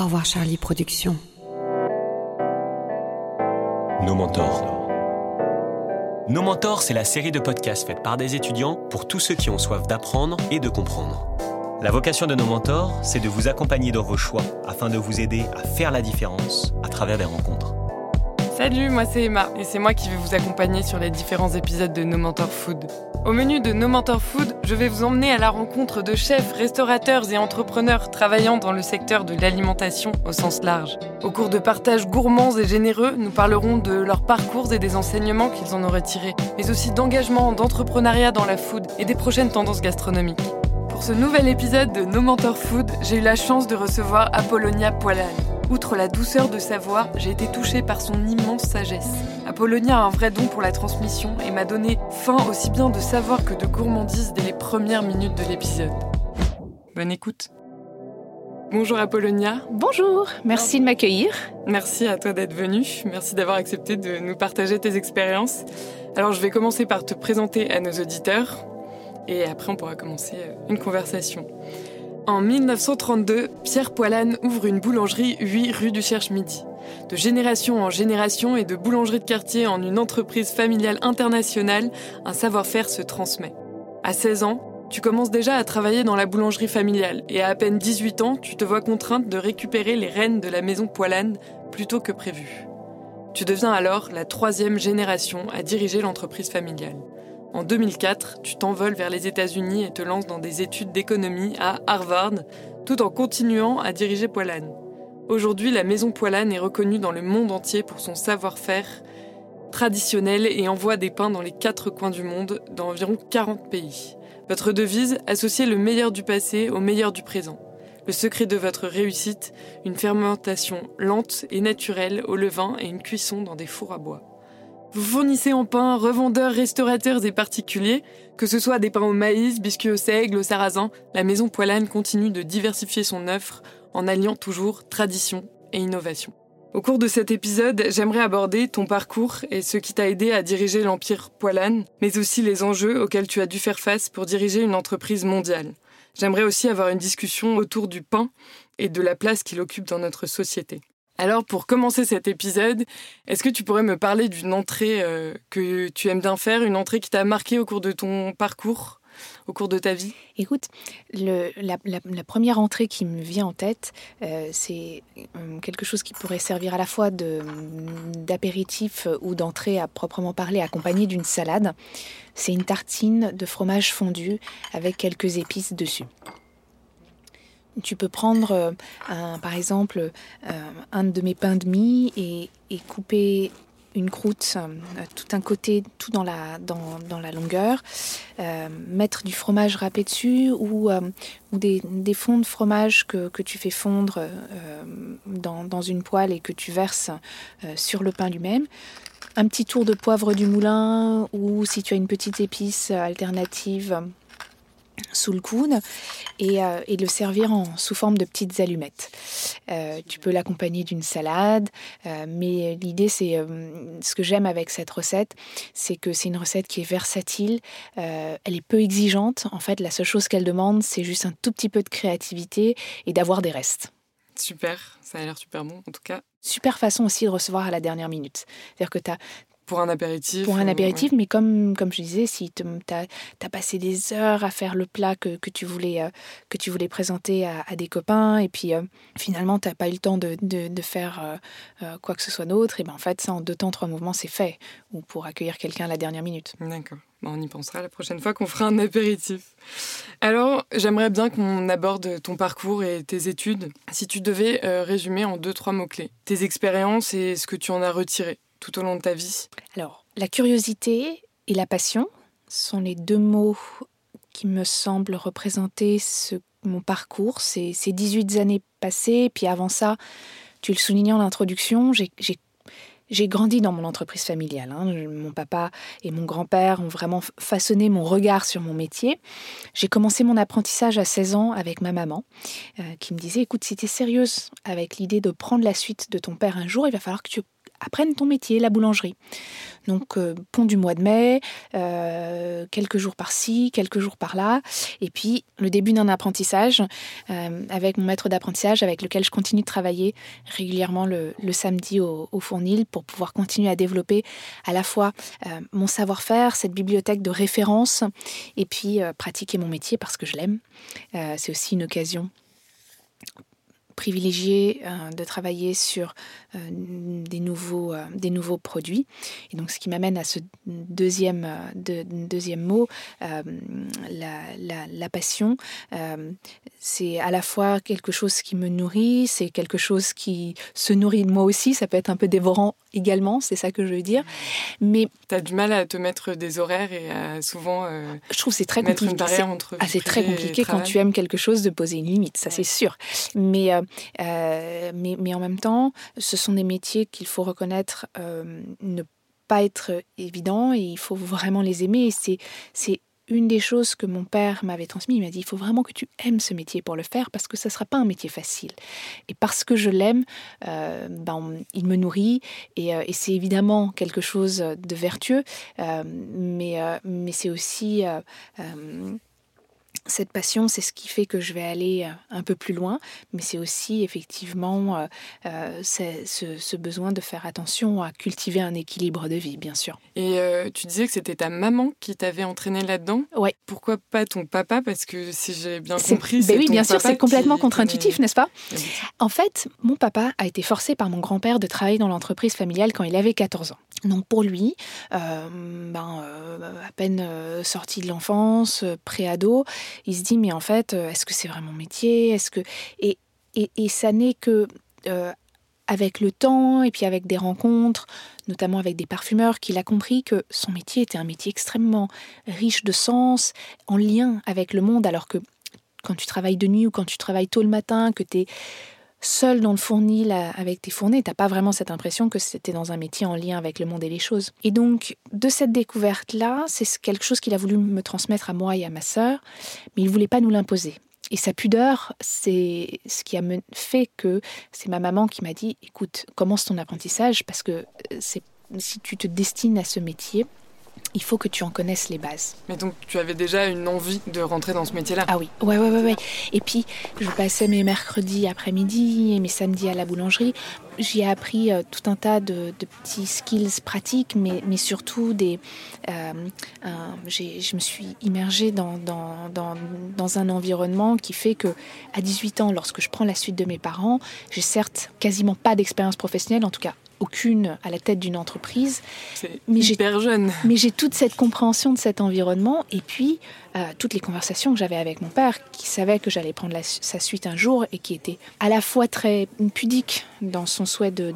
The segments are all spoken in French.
Au revoir Charlie Productions. Nos mentors. Nos mentors, c'est la série de podcasts faite par des étudiants pour tous ceux qui ont soif d'apprendre et de comprendre. La vocation de nos mentors, c'est de vous accompagner dans vos choix afin de vous aider à faire la différence à travers des rencontres. Salut, moi c'est Emma et c'est moi qui vais vous accompagner sur les différents épisodes de No Mentor Food. Au menu de No Mentor Food, je vais vous emmener à la rencontre de chefs, restaurateurs et entrepreneurs travaillant dans le secteur de l'alimentation au sens large. Au cours de partages gourmands et généreux, nous parlerons de leurs parcours et des enseignements qu'ils en auraient tirés, mais aussi d'engagement, d'entrepreneuriat dans la food et des prochaines tendances gastronomiques. Pour ce nouvel épisode de No Mentor Food, j'ai eu la chance de recevoir Apollonia Poilane. Outre la douceur de sa voix, j'ai été touchée par son immense sagesse. Apollonia a un vrai don pour la transmission et m'a donné faim aussi bien de savoir que de gourmandise dès les premières minutes de l'épisode. Bonne écoute. Bonjour Apollonia. Bonjour, merci de m'accueillir. Merci à toi d'être venue. Merci d'avoir accepté de nous partager tes expériences. Alors je vais commencer par te présenter à nos auditeurs et après on pourra commencer euh, une conversation. En 1932, Pierre Poilane ouvre une boulangerie 8 rue du Cherche-Midi. De génération en génération et de boulangerie de quartier en une entreprise familiale internationale, un savoir-faire se transmet. À 16 ans, tu commences déjà à travailler dans la boulangerie familiale et à à peine 18 ans, tu te vois contrainte de récupérer les rênes de la maison Poilane plutôt que prévu. Tu deviens alors la troisième génération à diriger l'entreprise familiale. En 2004, tu t'envoles vers les États-Unis et te lances dans des études d'économie à Harvard, tout en continuant à diriger Poilane. Aujourd'hui, la maison Poilane est reconnue dans le monde entier pour son savoir-faire traditionnel et envoie des pains dans les quatre coins du monde, dans environ 40 pays. Votre devise, associer le meilleur du passé au meilleur du présent. Le secret de votre réussite, une fermentation lente et naturelle au levain et une cuisson dans des fours à bois. Vous fournissez en pain revendeurs, restaurateurs et particuliers, que ce soit des pains au maïs, biscuits au seigle, au sarrasin, la maison Poilane continue de diversifier son offre en alliant toujours tradition et innovation. Au cours de cet épisode, j'aimerais aborder ton parcours et ce qui t'a aidé à diriger l'empire Poilane, mais aussi les enjeux auxquels tu as dû faire face pour diriger une entreprise mondiale. J'aimerais aussi avoir une discussion autour du pain et de la place qu'il occupe dans notre société. Alors pour commencer cet épisode, est-ce que tu pourrais me parler d'une entrée euh, que tu aimes bien faire, une entrée qui t'a marqué au cours de ton parcours, au cours de ta vie? Écoute, la, première entrée qui me vient en tête, euh, c'est euh, quelque chose qui pourrait servir à la fois d'apéritif ou d'entrée à proprement parler, accompagné d'une salade. C'est une tartine de fromage fondu avec quelques épices dessus. Tu peux prendre, euh, par exemple, euh, un de mes pains de mie et, couper une croûte, euh, tout un côté, tout dans la, dans, la longueur, mettre du fromage râpé dessus ou, ou des, des, fonds de fromage que, que tu fais fondre dans, dans, une poêle et que tu verses sur le pain lui-même. Un petit tour de poivre du moulin ou si tu as une petite épice alternative sous le coude et, euh, et, le servir en, sous forme de petites allumettes. Euh, tu peux l'accompagner d'une salade, euh, mais l'idée c'est ce que j'aime avec cette recette, c'est que c'est une recette qui est versatile, elle est peu exigeante. En fait, la seule chose qu'elle demande, c'est juste un tout petit peu de créativité et d'avoir des restes. Super, ça a l'air super bon en tout cas. Super façon aussi de recevoir à la dernière minute. C'est-à-dire que tu as, pour un apéritif Pour un apéritif, mais comme, comme je disais, si tu as, as, passé des heures à faire le plat que, que tu, voulais, euh, que tu voulais présenter à, des copains, et puis euh, finalement, tu n'as pas eu le temps de, de, faire euh, quoi que ce soit d'autre, et ben en fait, ça, en deux temps, trois mouvements, c'est fait, ou pour accueillir quelqu'un à la dernière minute. D'accord. on y pensera la prochaine fois qu'on fera un apéritif. Alors, j'aimerais bien qu'on aborde ton parcours et tes études. Si tu devais résumer en deux, trois mots-clés, tes expériences et ce que tu en as retiré tout au long de ta vie Alors, la curiosité et la passion sont les deux mots qui me semblent représenter ce, mon parcours, ces, ces 18 années passées. Puis avant ça, tu le soulignais en introduction, j'ai grandi dans mon entreprise familiale. Hein. Mon papa et mon grand-père ont vraiment façonné mon regard sur mon métier. J'ai commencé mon apprentissage à 16 ans avec ma maman, euh, qui me disait, écoute, si tu es sérieuse avec l'idée de prendre la suite de ton père un jour, il va falloir que tu apprenne ton métier, la boulangerie. Donc, euh, pont du mois de mai, euh, quelques jours par-ci, quelques jours par-là. Et puis, le début d'un apprentissage euh, avec mon maître d'apprentissage avec lequel je continue de travailler régulièrement le, samedi au, au, Fournil pour pouvoir continuer à développer à la fois mon savoir-faire, cette bibliothèque de référence, et puis pratiquer mon métier parce que je l'aime. C'est aussi une occasion privilégié euh, de travailler sur euh, des, nouveaux, euh, des nouveaux produits. Et donc, ce qui m'amène à ce deuxième, de, deuxième mot, la, la, passion. c'est à la fois quelque chose qui me nourrit, c'est quelque chose qui se nourrit de moi aussi. Ça peut être un peu dévorant également, c'est ça que je veux dire. Mais tu as du mal à te mettre des horaires et à souvent. je trouve c'est très compliqué. Ah, c'est très compliqué quand tu aimes quelque chose de poser une limite, ça c'est sûr. Mais euh, mais, mais, en même temps, ce sont des métiers qu'il faut reconnaître euh, ne pas être évidents et il faut vraiment les aimer. Et c'est une des choses que mon père m'avait transmis. Il m'a dit il faut vraiment que tu aimes ce métier pour le faire parce que ce ne sera pas un métier facile. Et parce que je l'aime, euh, ben, il me nourrit et, et c'est évidemment quelque chose de vertueux, mais, mais c'est aussi cette passion, c'est ce qui fait que je vais aller euh, un peu plus loin, mais c'est aussi effectivement euh, euh, ce, besoin de faire attention à cultiver un équilibre de vie, bien sûr. Et tu disais que c'était ta maman qui t'avait entraîné là-dedans Oui. Pourquoi pas ton papa? Parce que si j'ai bien compris, c'est. Ben oui, bien sûr, c'est complètement contre-intuitif, n'est-ce pas? En fait, mon papa a été forcé par mon grand-père de travailler dans l'entreprise familiale quand il avait 14 ans. Donc pour lui, ben, à peine sorti de l'enfance, pré-ado, il se dit mais en fait, euh, est-ce que c'est vraiment métier? Est-ce que et, et, ça n'est que euh, avec le temps et puis avec des rencontres, notamment avec des parfumeurs, qu'il a compris que son métier était un métier extrêmement riche de sens, en lien avec le monde, alors que quand tu travailles de nuit ou quand tu travailles tôt le matin, que tu es seul dans le fournil avec tes fournées, t'as pas vraiment cette impression que c'était dans un métier en lien avec le monde et les choses. Et donc, de cette découverte-là, c'est quelque chose qu'il a voulu me transmettre à moi et à ma sœur, mais il voulait pas nous l'imposer. Et sa pudeur, c'est ce qui a fait que c'est ma maman qui m'a dit, écoute, commence ton apprentissage parce que euh, c'est si tu te destines à ce métier, il faut que tu en connaisses les bases. Mais donc tu avais déjà une envie de rentrer dans ce métier-là? Ah oui, ouais, ouais, ouais, ouais. Et puis je passais mes mercredis après-midi et mes samedis à la boulangerie. J'y ai appris euh, tout un tas de, petits skills pratiques, mais, mais surtout des. Euh, je me suis immergée dans, dans, dans, dans, un environnement qui fait que, à 18 ans, lorsque je prends la suite de mes parents, j'ai certes quasiment pas d'expérience professionnelle, en tout cas aucune à la tête d'une entreprise. Mais j'ai jeune. Mais j'ai toute cette compréhension de cet environnement et puis euh, toutes les conversations que j'avais avec mon père, qui savait que j'allais prendre sa suite un jour et qui était à la fois très pudique dans son souhait de,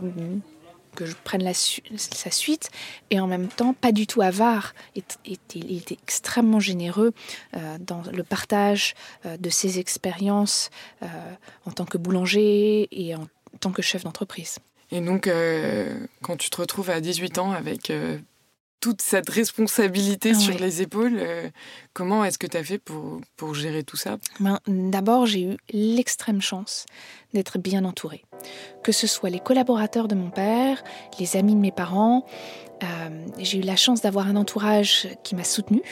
que je prenne la sa suite et en même temps pas du tout avare. Il était, extrêmement généreux euh, dans le partage euh, de ses expériences en tant que boulanger et en tant que chef d'entreprise. Et donc, euh, quand tu te retrouves à 18 ans avec euh, toute cette responsabilité sur les épaules, euh, comment est-ce que tu as fait pour, pour gérer tout ça? Ben, D'abord, j'ai eu l'extrême chance d'être bien entourée. Que ce soit les collaborateurs de mon père, les amis de mes parents, j'ai eu la chance d'avoir un entourage qui m'a soutenue,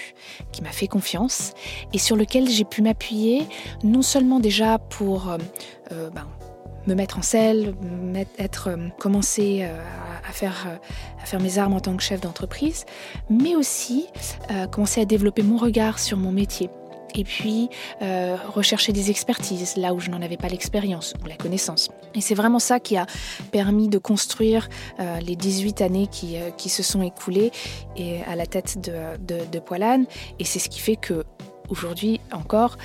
qui m'a fait confiance et sur lequel j'ai pu m'appuyer, non seulement déjà pour ben, me mettre en selle, être, euh, commencer euh, à, faire, euh, à faire mes armes en tant que chef d'entreprise, mais aussi commencer à développer mon regard sur mon métier. Et puis rechercher des expertises là où je n'en avais pas l'expérience ou la connaissance. Et c'est vraiment ça qui a permis de construire les 18 années qui, se sont écoulées et à la tête de Poilane. Et c'est ce qui fait que aujourd'hui encore,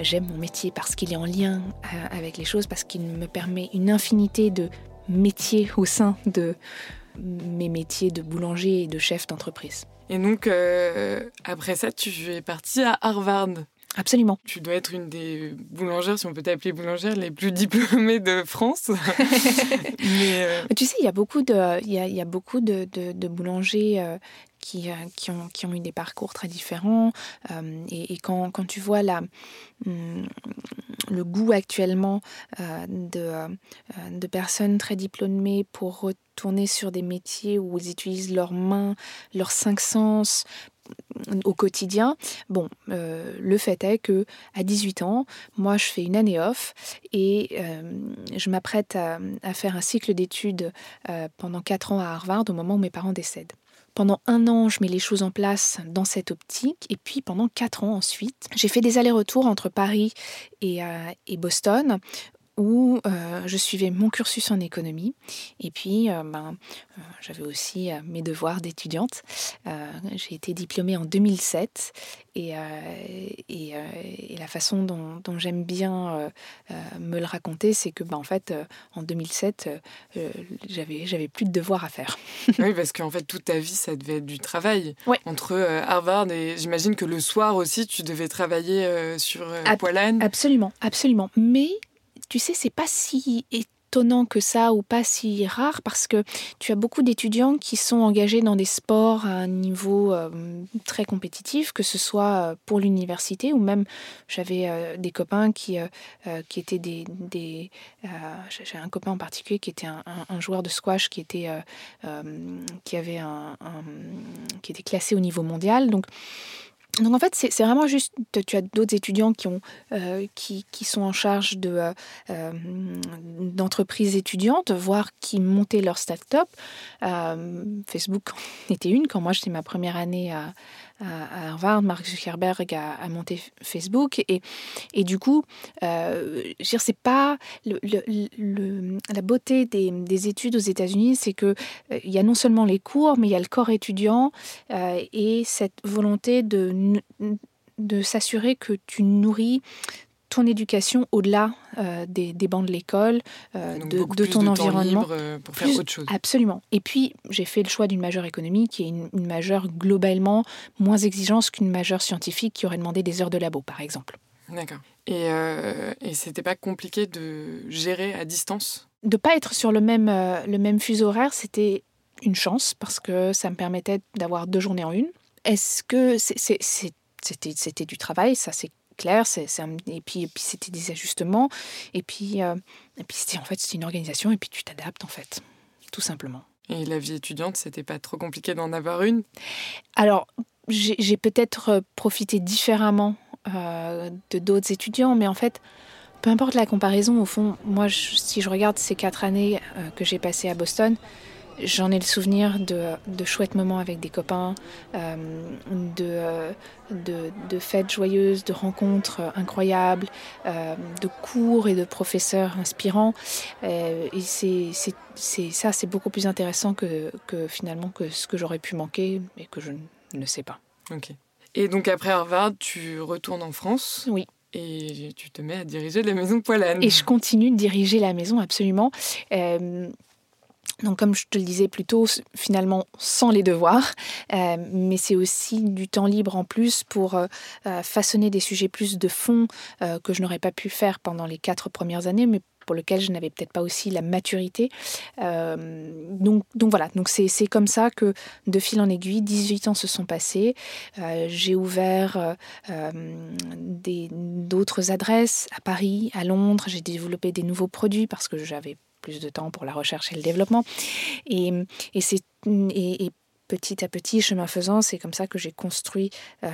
J'aime mon métier parce qu'il est en lien euh, avec les choses, parce qu'il me permet une infinité de métiers au sein de mes métiers de boulanger et de chef d'entreprise. Et donc, euh, après ça, tu es partie à Harvard. Absolument. Tu dois être une des boulangères, si on peut t'appeler boulangère, les plus diplômées de France. Mais euh, Tu sais, il y a beaucoup de, il y a, beaucoup de, de, boulangers qui, qui, ont, eu des parcours très différents. et, quand, tu vois hum, le goût actuellement de, de personnes très diplômées pour retourner sur des métiers où ils utilisent leurs mains, leurs cinq sens au quotidien. Bon, euh, le fait est que à 18 ans, moi, je fais une année off et euh, je m'apprête à, faire un cycle d'études euh, pendant 4 ans à Harvard au moment où mes parents décèdent. Pendant un an, je mets les choses en place dans cette optique. Et puis pendant quatre ans ensuite, j'ai fait des allers-retours entre Paris et, et Boston, où euh, je suivais mon cursus en économie et puis euh, ben, euh, j'avais aussi mes devoirs d'étudiante. j'ai été diplômée en 2007 et, et, la façon dont, j'aime bien me le raconter, c'est que ben, en fait en 2007 j'avais j'avais plus de devoirs à faire. oui, parce qu'en fait toute ta vie ça devait être du travail entre Harvard et j'imagine que le soir aussi tu devais travailler sur Poilane. Absolument, absolument. Mais tu sais, c'est pas si étonnant que ça ou pas si rare parce que tu as beaucoup d'étudiants qui sont engagés dans des sports à un niveau euh, très compétitif, que ce soit euh, pour l'université ou même j'avais euh, des copains qui, qui étaient des... des J'ai un copain en particulier qui était un, joueur de squash qui, était, qui, avait un, qui était classé au niveau mondial. Donc donc en fait, c'est vraiment juste, tu as d'autres étudiants qui, ont, euh, qui, qui, sont en charge de, euh, euh, d'entreprises étudiantes, voire qui montaient leur start-up. Facebook était une quand moi j'étais ma première année à, à, Harvard, Mark Zuckerberg a, monté Facebook. Et, et du coup, euh, c'est pas la beauté des, des, études aux États-Unis, c'est que euh, il y a non seulement les cours, mais il y a le corps étudiant euh, et cette volonté de de s'assurer que tu nourris ton éducation au-delà euh, des, bancs de l'école, euh, de, ton environnement. Euh, pour faire autre chose. Absolument. Et puis, j'ai fait le choix d'une majeure économie qui est une, majeure globalement moins exigeante qu'une majeure scientifique qui aurait demandé des heures de labo, par exemple. D'accord. Et, et c'était pas compliqué de gérer à distance? De pas être sur le même, le même fuseau horaire, c'était une chance parce que ça me permettait d'avoir deux journées en une. Est-ce que c'était du travail Ça, c'est clair. C'est, et puis, puis c'était des ajustements. Et puis, euh, et puis c'était en fait c'est une organisation. Et puis tu t'adaptes en fait, tout simplement. Et la vie étudiante, c'était pas trop compliqué d'en avoir une? Alors, j'ai, peut-être euh, profité différemment euh, de d'autres étudiants, mais en fait, peu importe la comparaison, au fond, moi, si je regarde ces quatre années que j'ai passées à Boston, J'en ai le souvenir de, de, chouettes moments avec des copains, euh, de, de, fêtes joyeuses, de rencontres incroyables, euh, de cours et de professeurs inspirants. Euh, et c'est, ça, c'est beaucoup plus intéressant que, que, finalement que ce que j'aurais pu manquer et que je ne sais pas. Ok. Et donc après Harvard, tu retournes en France Oui. Et tu te mets à diriger la maison Poilane. Et je continue de diriger la maison, absolument. Donc comme je te le disais plus tôt, finalement sans les devoirs, euh, mais c'est aussi du temps libre en plus pour euh, euh, façonner des sujets plus de fond que je n'aurais pas pu faire pendant les quatre premières années, mais pour lequel je n'avais peut-être pas aussi la maturité. donc, voilà, donc c'est comme ça que de fil en aiguille, 18 ans se sont passés. J'ai ouvert d'autres adresses à Paris, à Londres. J'ai développé des nouveaux produits parce que j'avais plus de temps pour la recherche et le développement. Et, et c'est et, petit à petit, chemin faisant, c'est comme ça que j'ai construit euh,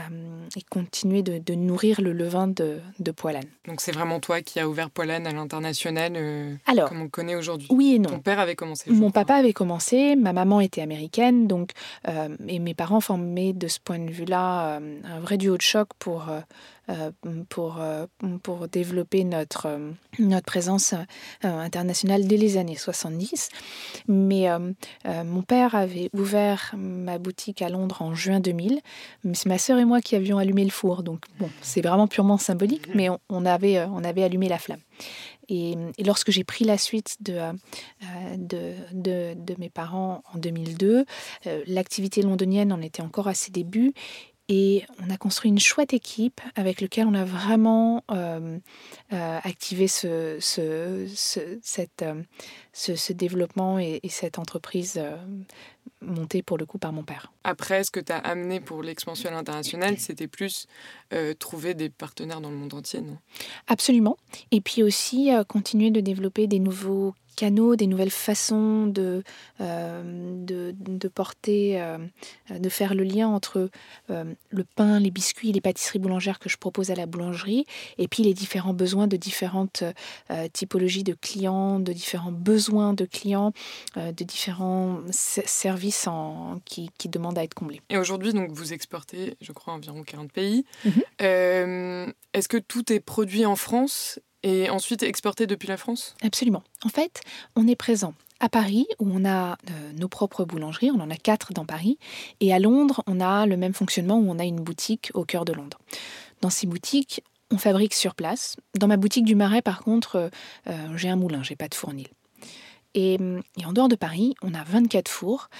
et continué de, nourrir le levain de, de Poilane. Donc c'est vraiment toi qui as ouvert Poilane à l'international, euh, comme on connaît aujourd'hui? Oui et non. Ton père avait commencé Mon papa avait commencé, ma maman était américaine, donc, euh, et mes parents formaient de ce point de vue-là un vrai duo de choc pour pour, euh, pour développer notre, euh, notre présence internationale dès les années 70. Mais mon père avait ouvert ma boutique à Londres en juin 2000. C'est ma sœur et moi qui avions allumé le four. Donc, bon, c'est vraiment purement symbolique, mais on, avait, on avait allumé la flamme. Et, lorsque j'ai pris la suite de, de, de, de, mes parents en 2002, l'activité londonienne en était encore à ses débuts Et on a construit une chouette équipe avec laquelle on a vraiment activé ce, ce, cette, ce, développement et, cette entreprise montée pour le coup par mon père. Après, ce que tu as amené pour l'expansion internationale, c'était plus trouver des partenaires dans le monde entier, non? Absolument. Et puis aussi continuer de développer des nouveaux canaux, des nouvelles façons de, euh, de, porter, euh, de faire le lien entre euh, le pain, les biscuits, les pâtisseries boulangères que je propose à la boulangerie, et puis les différents besoins de différentes typologies de clients, de différents besoins de clients, de différents services en, qui, qui, demandent à être comblés. Et aujourd'hui, donc, vous exportez, je crois, environ 40 pays. Mhm. Est-ce que tout est produit en France et ensuite exporté depuis la France? Absolument. En fait, on est présent à Paris, où on a euh, nos propres boulangeries, on en a quatre dans Paris, et à Londres, on a le même fonctionnement où on a une boutique au cœur de Londres. Dans ces boutiques, on fabrique sur place. Dans ma boutique du Marais, par contre, euh, euh, j'ai un moulin, j'ai pas de fournil. Et, en dehors de Paris, on a 24 fours.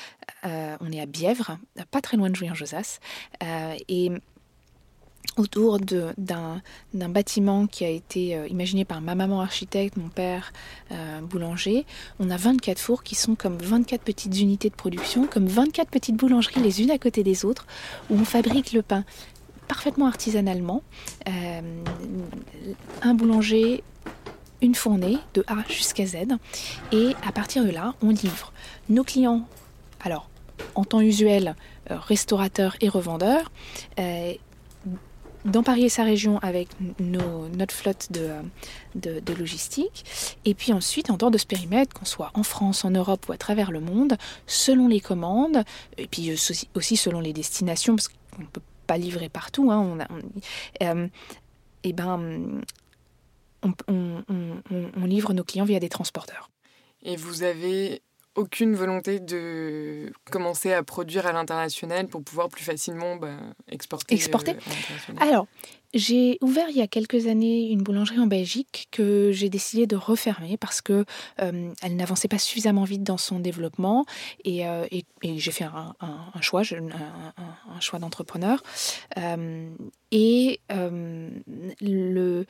on est à Bièvre, pas très loin de Jouy-en-Josas. et autour d'un bâtiment qui a été euh, imaginé par ma maman architecte, mon père euh, boulanger. On a 24 fours qui sont comme 24 petites unités de production, comme 24 petites boulangeries les unes à côté des autres, où on fabrique le pain parfaitement artisanalement. Euh, un boulanger, une fournée de A jusqu'à Z. Et à partir de là, on livre nos clients. Alors, en temps usuel, restaurateurs et revendeurs, et sa région avec notre flotte de, de, logistique. Et puis ensuite, en dehors de ce périmètre, qu'on soit en France, en Europe ou à travers le monde, selon les commandes, et puis aussi selon les destinations, parce qu'on ne peut pas livrer partout, hein, on, et euh, eh ben, on livre nos clients via des transporteurs. Et vous avez aucune volonté de commencer à produire à l'international pour pouvoir plus facilement bah, exporter. Exporter. Euh, Alors, j'ai ouvert il y a quelques années une boulangerie en Belgique que j'ai décidé de refermer parce que euh, elle n'avançait pas suffisamment vite dans son développement et, euh, j'ai fait un, choix, un, choix d'entrepreneur. Euh, et le,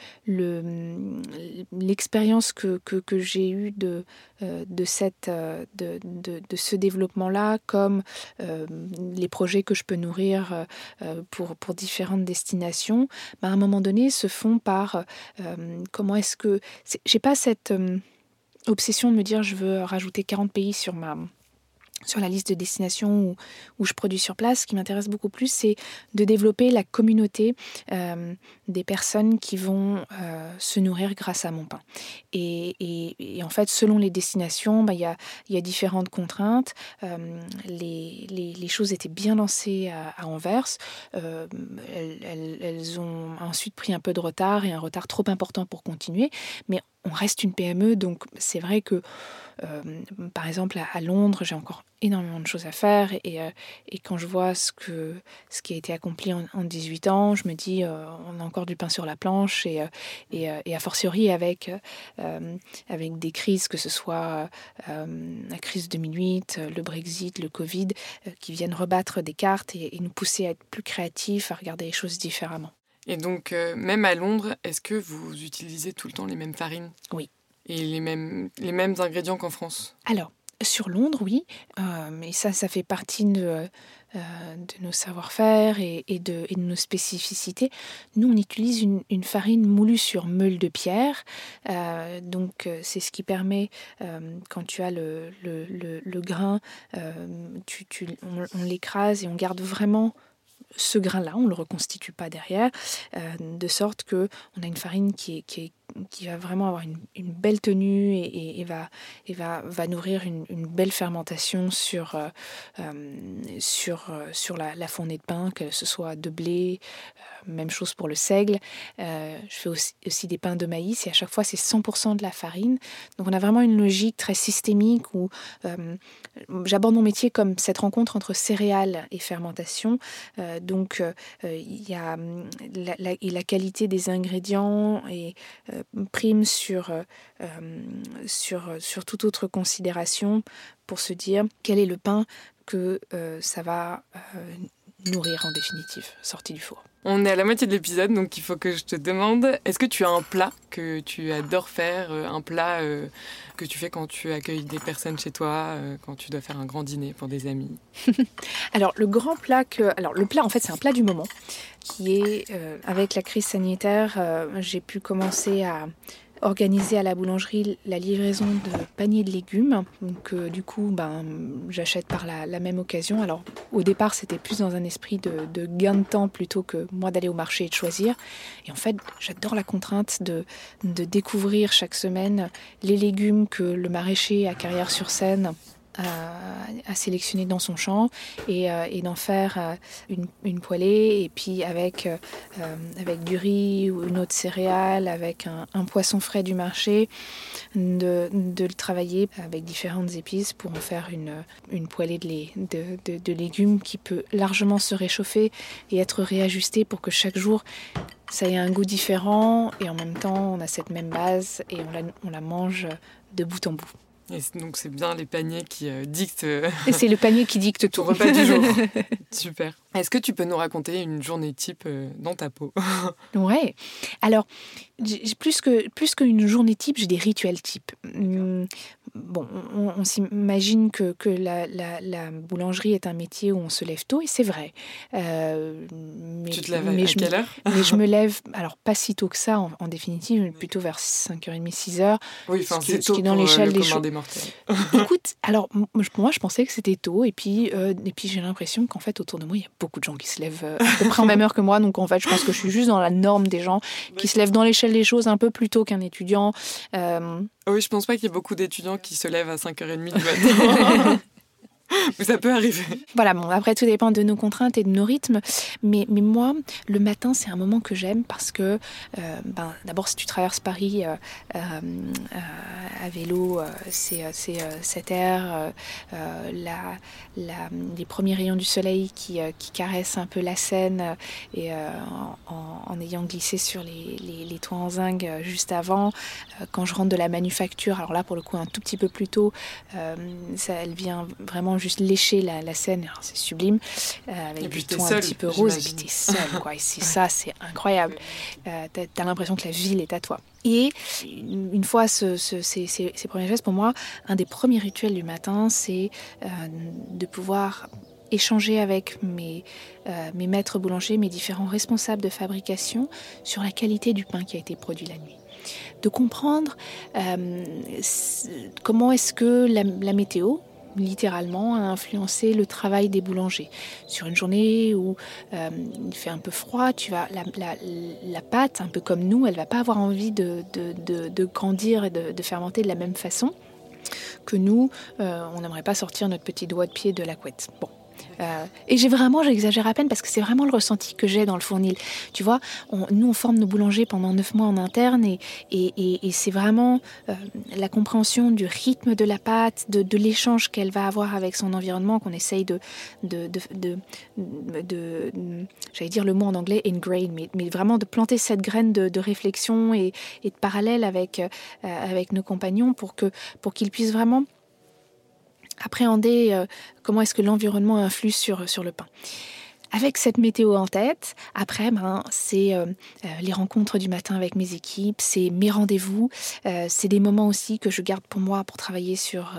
l'expérience que, que, j'ai eue de, de, cette, de, de, de ce développement-là, comme les projets que je peux nourrir pour, pour différentes destinations, bah, à un moment donné, se font par euh, comment est-ce que. J'ai pas cette euh, obsession de me dire je veux rajouter 40 pays sur ma sur la liste de destinations où, je produis sur place. Ce qui m'intéresse beaucoup plus, c'est de développer la communauté euh, des personnes qui vont euh, se nourrir grâce à mon pain. Et, en fait, selon les destinations, bah, il bah, y, a, différentes contraintes. Euh, les, choses étaient bien lancées à, Anvers. Elles, elles, ont ensuite pris un peu de retard et un retard trop important pour continuer. Mais on reste une PME, donc c'est vrai que, euh, par exemple, à, Londres, j'ai encore énormément de choses à faire, et, euh, quand je vois ce, que, ce qui a été accompli en, 18 ans, je me dis, euh, on a encore du pain sur la planche, et, et, a fortiori avec, avec des crises, que ce soit la crise 2008, le Brexit, le Covid, qui viennent rebattre des cartes et, et nous pousser à être plus créatifs, à regarder les choses différemment. Et donc, euh, même à Londres, est-ce que vous utilisez tout le temps les mêmes farines? Oui. Et les mêmes, les mêmes ingrédients qu'en France? Alors, sur Londres, oui. Euh, mais ça, ça fait partie de, euh, de nos savoir-faire et, de, et, de, nos spécificités. Nous, on utilise une, une farine moulue sur meule de pierre. donc, c'est ce qui permet, quand tu as le, le, le, grain, tu, tu, on l'écrase et on garde vraiment ce grain-là, on ne le reconstitue pas derrière, euh, de sorte que on a une farine qui est, qui va vraiment avoir une, belle tenue et, va, et va, va nourrir une, belle fermentation sur, euh, euh, sur, sur la, la, fournée de pain, que ce soit de blé, même chose pour le seigle. je fais aussi, des pains de maïs et à chaque fois c'est 100% de la farine. Donc on a vraiment une logique très systémique où j'aborde mon métier comme cette rencontre entre céréales et fermentation. donc il y a la, la, la, qualité des ingrédients et prime sur, euh, euh, sur, sur toute autre considération pour se dire quel est le pain que euh, ça va nourrir en définitive, sorti du four. On est à la moitié de l'épisode, donc il faut que je te demande, est-ce que tu as un plat que tu adores faire, euh, un plat euh, que tu fais quand tu accueilles des personnes chez toi, euh, quand tu dois faire un grand dîner pour des amis? Alors le grand plat que, alors le plat en fait c'est un plat du moment, qui est avec la crise sanitaire, j'ai pu commencer à organiser à la boulangerie la livraison de paniers de légumes. Donc euh, du coup, ben, j'achète par la, même occasion. Alors au départ, c'était plus dans un esprit de, gain de temps plutôt que moi d'aller au marché et de choisir. Et en fait, j'adore la contrainte de, découvrir chaque semaine les légumes que le maraîcher à Carrière-sur-Seine à, sélectionner dans son champ et, euh, d'en faire euh, une, poêlée et puis avec, euh, avec du riz ou une autre céréale, avec un, poisson frais du marché, de, le travailler avec différentes épices pour en faire une, une poêlée de, de, de, légumes qui peut largement se réchauffer et être réajustée pour que chaque jour ça ait un goût différent et en même temps on a cette même base et on la, on la mange de bout en bout. Et donc c'est bien les paniers qui euh, dictent. Euh, et c'est le panier qui dicte tout. repas du jour. Super. Est-ce que tu peux nous raconter une journée type euh, dans ta peau? Ouais. Alors, plus que plus qu'une journée type, j'ai des rituels types. Hum, bon, on, s'imagine que, que la, la, boulangerie est un métier où on se lève tôt, et c'est vrai. Euh, mais, tu te lèves à, quelle heure? Mais je me lève, alors pas si tôt que ça en, définitive, plutôt vers 5h30, 6h. Oui, enfin c'est tôt qui dans l'échelle des choses. Écoute, alors moi je pensais que c'était tôt, et puis, euh, et puis j'ai l'impression qu'en fait autour de moi il y a beaucoup de gens qui se lèvent euh, à peu près en même heure que moi, donc en fait je pense que je suis juste dans la norme des gens qui se lèvent dans l'échelle des choses un peu plus tôt qu'un étudiant. Oui, je pense pas qu'il y ait beaucoup d'étudiants qui se lèvent à 5h30 du matin. Mais ça peut arriver. Voilà, bon, après tout dépend de nos contraintes et de nos rythmes. Mais, mais moi, le matin, c'est un moment que j'aime parce que, euh, ben, d'abord, si tu traverses Paris euh, euh, à vélo, c'est cette air, la, la, les premiers rayons du soleil qui, qui caressent un peu la Seine et en, en, ayant glissé sur les, les, les, toits en zinc juste avant. quand je rentre de la manufacture, alors là, pour le coup, un tout petit peu plus tôt, ça, elle vient vraiment juste lécher la, la scène, c'est sublime, euh, avec du ton un petit peu rose, et puis t'es seul, quoi. Et c'est ça, c'est incroyable. Euh, t'as as, l'impression que la ville est à toi. Et une fois ce, ces, premiers gestes, pour moi, un des premiers rituels du matin, c'est euh, de pouvoir échanger avec mes, euh, mes maîtres boulangers, mes différents responsables de fabrication sur la qualité du pain qui a été produit la nuit. De comprendre euh, comment est-ce que la, météo, littéralement a influencé le travail des boulangers. Sur une journée où euh, il fait un peu froid, tu vas la, pâte, un peu comme nous, elle va pas avoir envie de, grandir et de, fermenter de la même façon que nous. Euh, on n'aimerait pas sortir notre petit doigt de pied de la couette. Euh, et j'ai vraiment, j'exagère à peine parce que c'est vraiment le ressenti que j'ai dans le fournil. Tu vois, nous on forme nos boulangers pendant neuf mois en interne et, et, et, c'est vraiment euh, la compréhension du rythme de la pâte, de, l'échange qu'elle va avoir avec son environnement qu'on essaye de, de, de, j'allais dire le mot en anglais ingrain, mais, vraiment de planter cette graine de, réflexion et, de parallèle avec, euh, avec nos compagnons pour que pour qu'ils puissent vraiment appréhender euh, comment est-ce que l'environnement influe sur, le pain. Avec cette météo en tête, après, ben, c'est euh, euh, les rencontres du matin avec mes équipes, c'est mes rendez-vous, c'est des moments aussi que je garde pour moi pour travailler sur,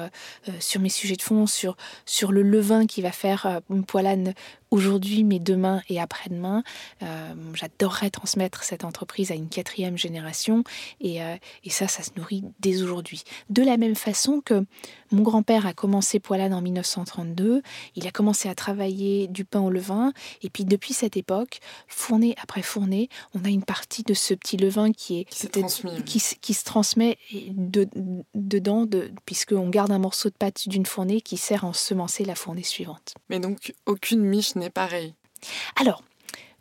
mes sujets de fond, sur, sur le levain qui va faire une poilane aujourd'hui, mais demain et après-demain. Euh, j'adorerais transmettre cette entreprise à une quatrième génération et, euh, et ça, ça se nourrit dès aujourd'hui. De la même façon que mon grand-père a commencé Poilade en 1932, il a commencé à travailler du pain au levain et puis depuis cette époque, fournée après fournée, on a une partie de ce petit levain qui est qui, qui, se transmet de, dedans, de, puisqu'on garde un morceau de pâte d'une fournée qui sert à ensemencer la fournée suivante. Mais donc aucune miche n'est pareille. Alors,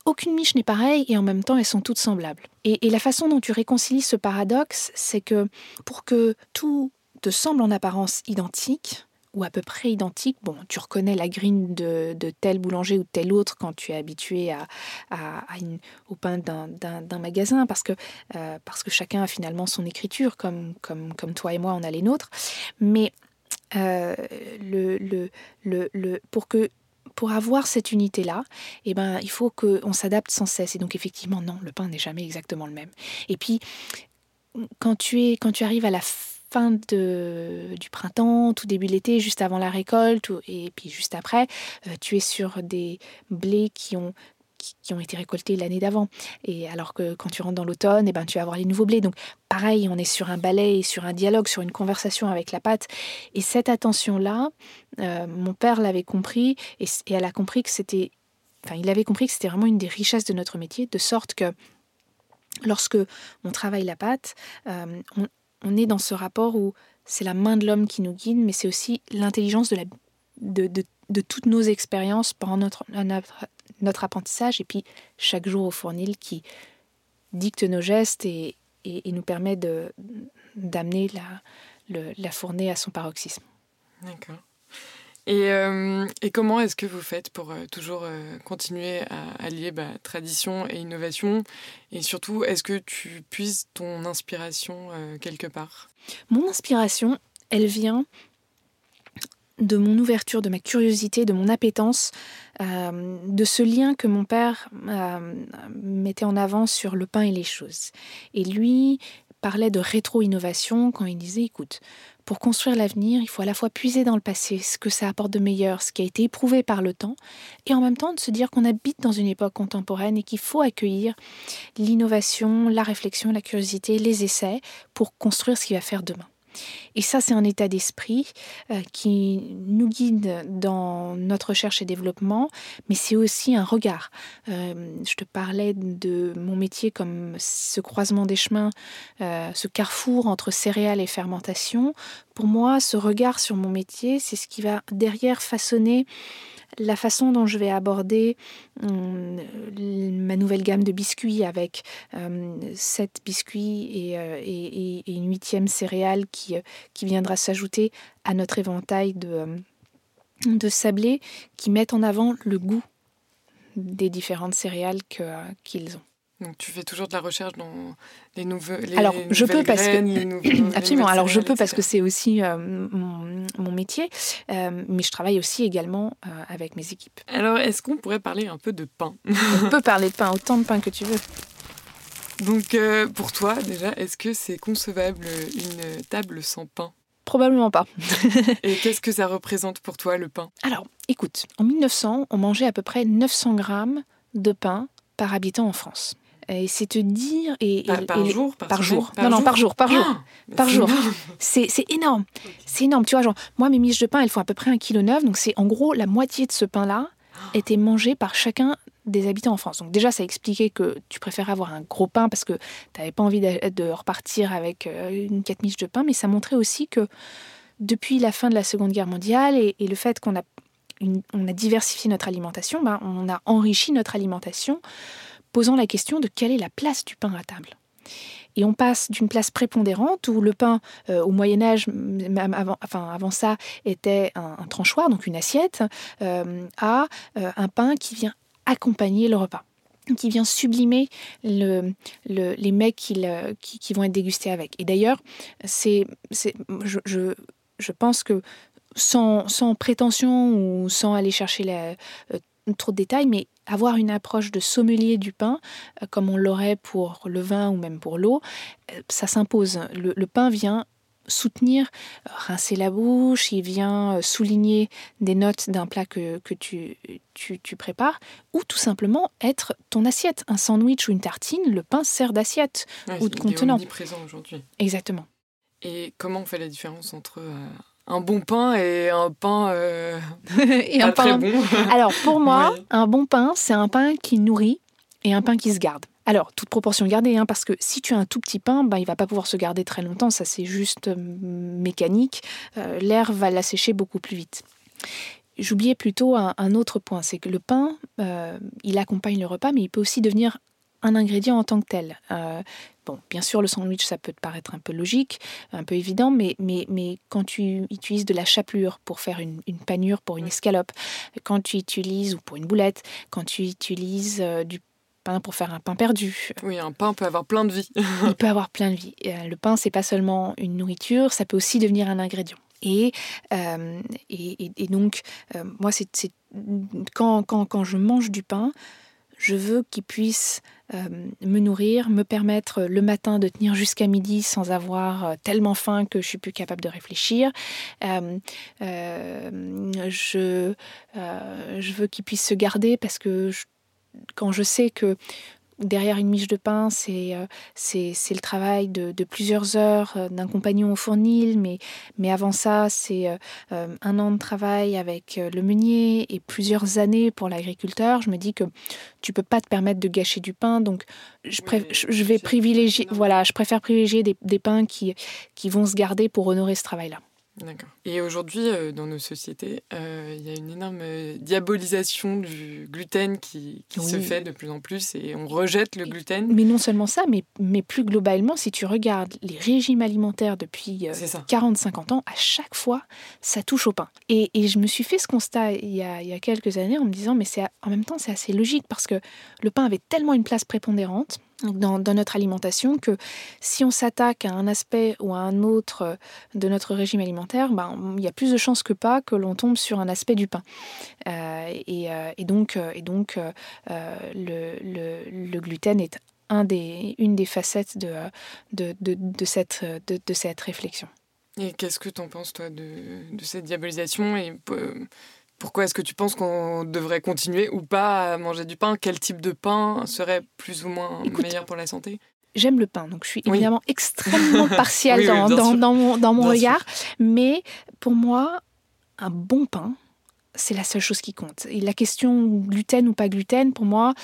aucune miche n'est pareille et en même temps elles sont toutes semblables. Et, la façon dont tu réconcilies ce paradoxe, c'est que pour que tout te semble en apparence identique, ou à peu près identique. Bon, tu reconnais la grille de, tel boulanger ou tel autre quand tu es habitué à, au pain d'un magasin, parce que, euh, parce que chacun a finalement son écriture, comme, comme, comme toi et moi, on a les nôtres. Mais euh, le, le, le, pour que pour avoir cette unité-là, eh ben, il faut qu'on s'adapte sans cesse. Et donc, effectivement, non, le pain n'est jamais exactement le même. Et puis, quand tu, es, quand tu arrives à la fin de, du printemps, tout début de l'été, juste avant la récolte, et puis juste après, euh, tu es sur des blés qui ont qui, ont été récoltés l'année d'avant. Et alors que quand tu rentres dans l'automne, eh ben, tu vas avoir les nouveaux blés. Donc pareil, on est sur un balai, sur un dialogue, sur une conversation avec la pâte. Et cette attention-là, euh, mon père l'avait compris et, elle a compris que c'était... Enfin, il avait compris que c'était vraiment une des richesses de notre métier, de sorte que lorsque on travaille la pâte, euh, on, est dans ce rapport où c'est la main de l'homme qui nous guide, mais c'est aussi l'intelligence de, la, de, toutes nos expériences pendant notre, apprentissage, et puis chaque jour au fournil qui dicte nos gestes et, et, nous permet d'amener la, la fournée à son paroxysme. D'accord. Et, euh, et, comment est-ce que vous faites pour euh, toujours euh, continuer à allier bah, tradition et innovation? Et surtout, est-ce que tu puisses ton inspiration quelque part? Mon inspiration, elle vient de mon ouverture, de ma curiosité, de mon appétence, de ce lien que mon père mettait en avant sur le pain et les choses. Et lui parlait de rétro-innovation quand il disait, écoute, pour construire l'avenir, il faut à la fois puiser dans le passé ce que ça apporte de meilleur, ce qui a été éprouvé par le temps, et en même temps de se dire qu'on habite dans une époque contemporaine et qu'il faut accueillir l'innovation, la réflexion, la curiosité, les essais pour construire ce qui va faire demain. Et ça, c'est un état d'esprit euh, qui nous guide dans notre recherche et développement, mais c'est aussi un regard. Euh, je te parlais de mon métier comme ce croisement des chemins, euh, ce carrefour entre céréales et fermentation. Pour moi, ce regard sur mon métier, c'est ce qui va derrière façonner la façon dont je vais aborder hum, ma nouvelle gamme de biscuits avec sept biscuits et, une huitième céréale qui, euh, qui viendra s'ajouter à notre éventail de, hum, de sablés qui mettent en avant le goût des différentes céréales euh, qu'ils ont. Donc tu fais toujours de la recherche dans les, nouveaux. Alors je peux parce que absolument. Alors je peux parce que c'est aussi euh, mon, métier, euh, mais je travaille aussi également euh, avec mes équipes. Alors est-ce qu'on pourrait parler un peu de pain? On peut parler de pain, autant de pain que tu veux. Donc pour toi déjà, est-ce que c'est concevable une table sans pain? Probablement pas. Et qu'est-ce que ça représente pour toi le pain? Alors écoute, en 1900, on mangeait à peu près 900 grammes de pain par habitant en France. Et c'est te dire. Et, par, jour Par, jour. non, non, par jour, par jour. Ah, par jour. C'est énorme. C'est énorme. Tu vois, genre, moi, mes miches de pain, elles font à peu près un kilo neuf. Donc, c'est en gros la moitié de ce pain-là était mangé par chacun des habitants en France. Donc déjà, ça expliquait que tu préférais avoir un gros pain parce que tu n'avais pas envie de, repartir avec euh, une quatre miches de pain, mais ça montrait aussi que depuis la fin de la Seconde Guerre mondiale et, le fait qu'on a, on a diversifié notre alimentation, ben, on a enrichi notre alimentation posant la question de quelle est la place du pain à table. Et on passe d'une place prépondérante où le pain, euh, au Moyen Âge, même avant, enfin, avant ça, était un, tranchoir, donc une assiette, euh, à un pain qui vient accompagner le repas qui vient sublimer le, les mecs qui, qui, vont être dégustés avec. Et d'ailleurs, je, pense que sans, prétention ou sans aller chercher la, trop de détails, mais avoir une approche de sommelier du pain, euh, comme on l'aurait pour le vin ou même pour l'eau, euh, ça s'impose. Le, pain vient soutenir, euh, rincer la bouche, il vient souligner des notes d'un plat que, que tu, tu, prépares, ou tout simplement être ton assiette. Un sandwich ou une tartine, le pain sert d'assiette ou de contenant. présent aujourd'hui. Exactement. Et comment on fait la différence entre un bon pain et un pain euh, et un pain... très bon? Alors pour moi, un bon pain, c'est un pain qui nourrit et un pain qui se garde. Alors, toute proportion gardée, hein, parce que si tu as un tout petit pain, ben, il va pas pouvoir se garder très longtemps, ça c'est juste euh, mécanique. Euh, l'air va l'assécher beaucoup plus vite. J'oubliais plutôt un, autre point, c'est que le pain, il accompagne le repas, mais il peut aussi devenir un ingrédient en tant que tel. Euh, bon, bien sûr, le sandwich, ça peut te paraître un peu logique, un peu évident, mais, mais, mais quand tu utilises de la chapelure pour faire une, panure pour une escalope, quand tu utilises, ou pour une boulette, quand tu utilises euh, du pain pour faire un pain perdu. Oui, un pain peut avoir plein de vie. Il peut avoir plein de vie. Euh, le pain, c'est pas seulement une nourriture, ça peut aussi devenir un ingrédient. Et, et, donc, moi, c'est quand, quand, quand, je mange du pain, je veux qu'il puisse me nourrir, me permettre le matin de tenir jusqu'à midi sans avoir tellement faim que je suis plus capable de réfléchir. je, je veux qu'il puisse se garder parce que quand je sais que derrière une miche de pain, c'est euh, le travail de, plusieurs heures euh, d'un compagnon au fournil, mais, mais avant ça, c'est euh, un an de travail avec le meunier et plusieurs années pour l'agriculteur. Je me dis que tu peux pas te permettre de gâcher du pain, donc je, je vais privilégier, voilà, je préfère privilégier des, des pains qui, qui vont se garder pour honorer ce travail-là. D'accord. Et aujourd'hui, euh, dans nos sociétés, euh, il y a une énorme euh, diabolisation du gluten qui, se fait de plus en plus et on rejette le gluten. Mais non seulement ça, mais, mais plus globalement, si tu regardes les régimes alimentaires depuis 40-50 ans, à chaque fois, ça touche au pain. Et, et, je me suis fait ce constat il y a, il y a quelques années en me disant, mais c'est en même temps, c'est assez logique parce que le pain avait tellement une place prépondérante dans, notre alimentation que si on s'attaque à un aspect ou à un autre de notre régime alimentaire, ben, il y a plus de chances que pas que l'on tombe sur un aspect du pain. Euh, et, euh, et, donc, et donc euh, le, le, gluten est un des, une des facettes de, de, de, cette, de, cette réflexion. Et qu'est-ce que tu en penses, toi, de, cette diabolisation pourquoi est-ce que tu penses qu'on devrait continuer ou pas à manger du pain? Quel type de pain serait plus ou moins meilleur pour la santé? J'aime le pain, donc je suis évidemment extrêmement partiale dans, dans, mon, dans mon regard. Mais pour moi, un bon pain, c'est la seule chose qui compte. Et la question gluten ou pas gluten, pour moi,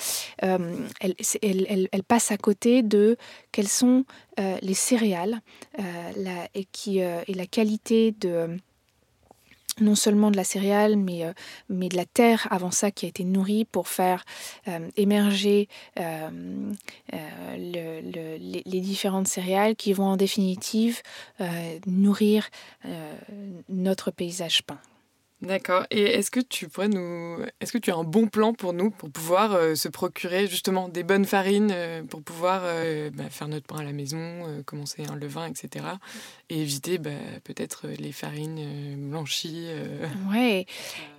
euh, elle, elle, elle, passe à côté de quelles sont euh, les céréales euh, la, et, qui, et la qualité de non seulement de la céréale, mais, euh, mais de la terre avant ça qui a été nourrie pour faire euh, émerger euh, les, différentes céréales qui vont en définitive nourrir notre paysage peint. D'accord. Et est-ce que tu pourrais nous, est-ce que tu as un bon plan pour nous pour pouvoir euh, se procurer justement des bonnes farines euh, pour pouvoir euh, bah, faire notre pain à la maison, commencer un levain, etc. Et éviter bah, peut-être les farines blanchies. Ouais.